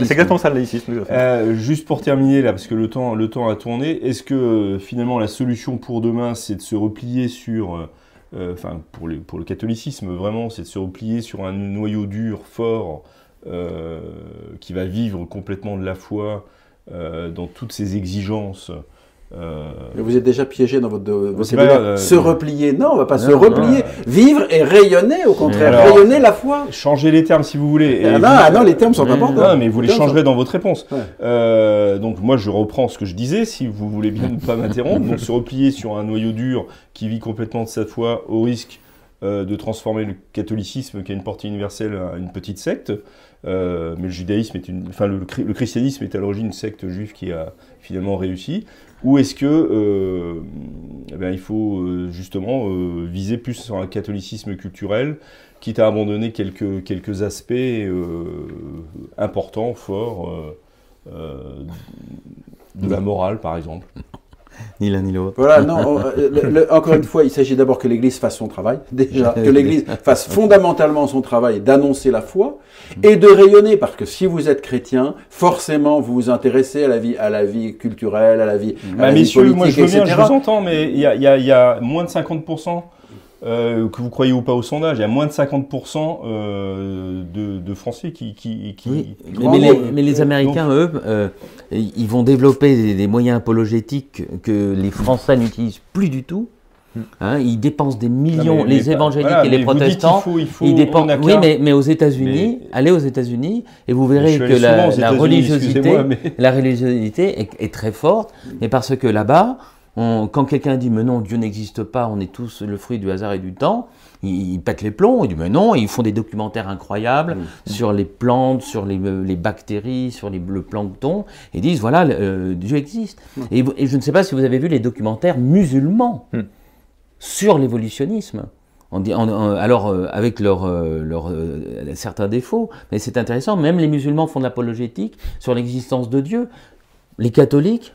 exactement, ça le laïcisme. Euh, juste pour terminer là, parce que le temps, le temps a tourné, est-ce que euh, finalement la solution pour demain, c'est de se replier sur, euh, euh, enfin pour, les- pour le catholicisme vraiment, c'est de se replier sur un noyau dur, fort, euh, qui va vivre complètement de la foi euh, dans toutes ses exigences. euh, Mais vous êtes déjà piégé dans votre, votre euh, Se replier, non, on va pas se non, replier. Vivre et rayonner, au contraire. Alors- rayonner la foi. Changer les termes si vous voulez. et Ah vous- non, ah non, les termes sont Mmh. importants. Non, mais vous les changerez dans votre réponse. Ouais. Euh, donc moi, je reprends ce que je disais, si vous voulez bien ne pas m'interrompre. Donc se replier sur un noyau dur qui vit complètement de sa foi au risque euh, de transformer le catholicisme, qui a une portée universelle, à une petite secte. Euh, mais le judaïsme est une, enfin le, christianisme est à l'origine une secte juive qui a finalement réussi. Ou est-ce que euh, eh ben, il faut euh, justement viser plus sur un catholicisme culturel, quitte à abandonner quelques, quelques aspects importants, forts, de la morale par exemple? Ni l'un ni l'autre. Voilà, non, on- euh, le- le- encore une fois, il s'agit d'abord que l'Église fasse son travail, déjà, que l'Église [laughs] fasse fondamentalement son travail d'annoncer la foi et de rayonner, parce que si vous êtes chrétien, forcément vous vous intéressez à la vie, à la vie culturelle, à la vie, à Bah, la vie politique, moi je veux bien, etc. je vous entends, mais il y a, il y a- il y a moins de 50%, euh, que vous croyez ou pas au sondage, il y a moins de 50% euh, de, de Français qui... qui, qui- Oui, qui mais, croient. mais les, Donc, mais les Américains, eux, euh, ils vont développer des, des moyens apologétiques que les Français n'utilisent plus du tout. Hein, ils dépensent des millions, Non, mais- les mais- évangéliques voilà, et les protestants. qu'il faut- il faut- ils dépensent. Oui, mais, mais aux États-Unis, Mais- allez aux États-Unis et vous verrez que la, religiosité, la religiosité est, est très forte, mais parce que là-bas, on- quand quelqu'un dit mais non, Dieu n'existe pas, on est tous le fruit du hasard et du temps, ils, ils pètent les plombs, ils disent mais non, et ils font des documentaires incroyables sur les plantes, sur les, euh, les bactéries, sur les- le plancton, et ils disent voilà, euh, Dieu existe. Et, je ne sais pas si vous avez vu les documentaires musulmans Hmm. sur l'évolutionnisme. On dit, on- on- alors, euh, avec leurs leur, euh, certains défauts, mais c'est intéressant, même les musulmans font de l'apologétique sur l'existence de Dieu. Les catholiques,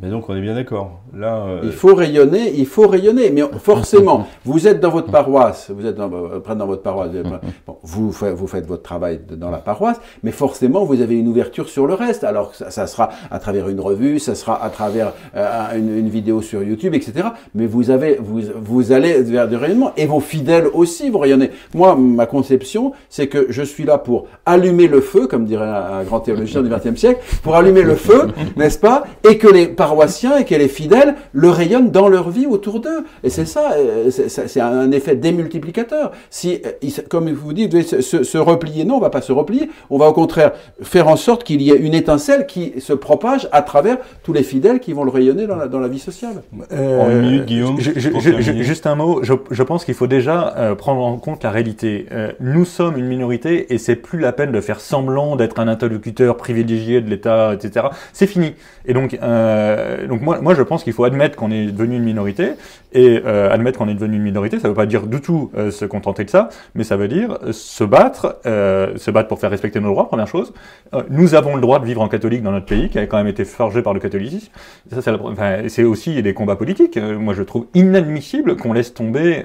Mais donc on est bien d'accord. Là, euh, Il faut rayonner, il faut rayonner, mais [laughs] forcément, vous êtes dans votre paroisse, vous êtes dans, près dans votre paroisse, [laughs] bon, vous, vous faites votre travail dans la paroisse, mais forcément, vous avez une ouverture sur le reste. Alors, ça, ça sera à travers une revue, ça sera à travers euh, une, une vidéo sur YouTube, etc. Mais vous avez, vous, vous allez vers du rayonnement, et vos fidèles aussi, vous rayonnez. Moi, ma conception, c'est que je suis là pour allumer le feu, comme dirait un, un grand théologien du XXe siècle, pour allumer le feu, [laughs] n'est-ce pas, et que les paroissiens et que les fidèles le rayonnent dans leur vie autour d'eux. Et c'est ça, euh, c'est- un effet démultiplicateur. Si, euh, comme vous dites, vous devez se, replier, non, on va pas se replier, on va au contraire faire en sorte qu'il y ait une étincelle qui se propage à travers tous les fidèles qui vont le rayonner dans la, dans la vie sociale. En une minute, Guillaume, Euh, je- je- je- je- juste un mot. Je, je pense qu'il faut déjà euh, prendre en compte la réalité. Euh, nous sommes une minorité et c'est plus la peine de faire semblant d'être un interlocuteur privilégié de l'État, etc. C'est fini. Et donc, euh, donc moi, moi, je pense qu'il faut admettre qu'on est devenu une minorité et euh, admettre qu'on est devenu une minorité. Ça ne veut pas dire du tout euh, se contenter de ça, mais ça veut dire euh, se battre, euh, se battre pour faire respecter nos droits. Première chose. Euh, nous avons le droit de vivre en catholique dans notre pays, qui a quand même été forgé par le catholicisme. Ça, c'est la- enfin, c'est aussi des combats politiques. Euh, moi, je trouve inadmissible qu'on laisse tomber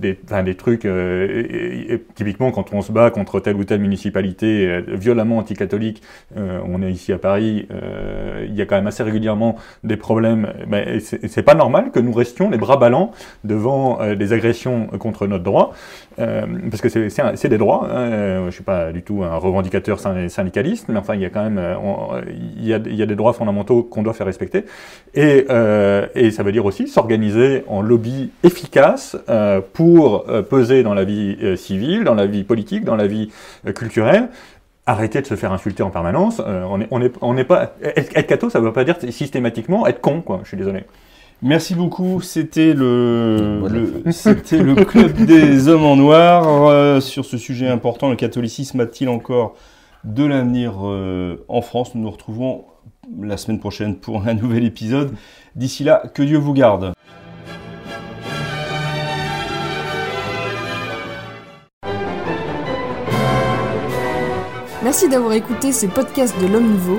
des, enfin, des trucs. et- et- typiquement, quand on se bat contre telle ou telle municipalité violemment anticatholique, on est ici à Paris, il y a quand même assez régulièrement des problèmes. Ben, et c'est c'est pas normal que nous restions les bras ballants devant euh, des agressions contre notre droit, euh, parce que c'est- des droits. hein. Euh, je suis pas du tout un revendicateur syn- syndicaliste, mais enfin, il y a quand même, il y a, il y a des droits fondamentaux qu'on doit faire respecter. Et, et ça veut dire aussi s'organiser en lobby efficace pour peser dans la vie civile, dans la vie politique, dans la vie culturelle. Arrêter de se faire insulter en permanence. On est, on est, on n'est pas être, être ça ne veut pas dire systématiquement être con, quoi. Je suis désolé. Merci beaucoup. C'était le, Bonne le- c'était le club des hommes en noir euh, sur ce sujet important. Le catholicisme a-t-il encore de l'avenir euh, en France? Nous nous retrouvons la semaine prochaine pour un nouvel épisode. D'ici là, que Dieu vous garde. Merci d'avoir écouté ces podcasts de l'Homme Nouveau.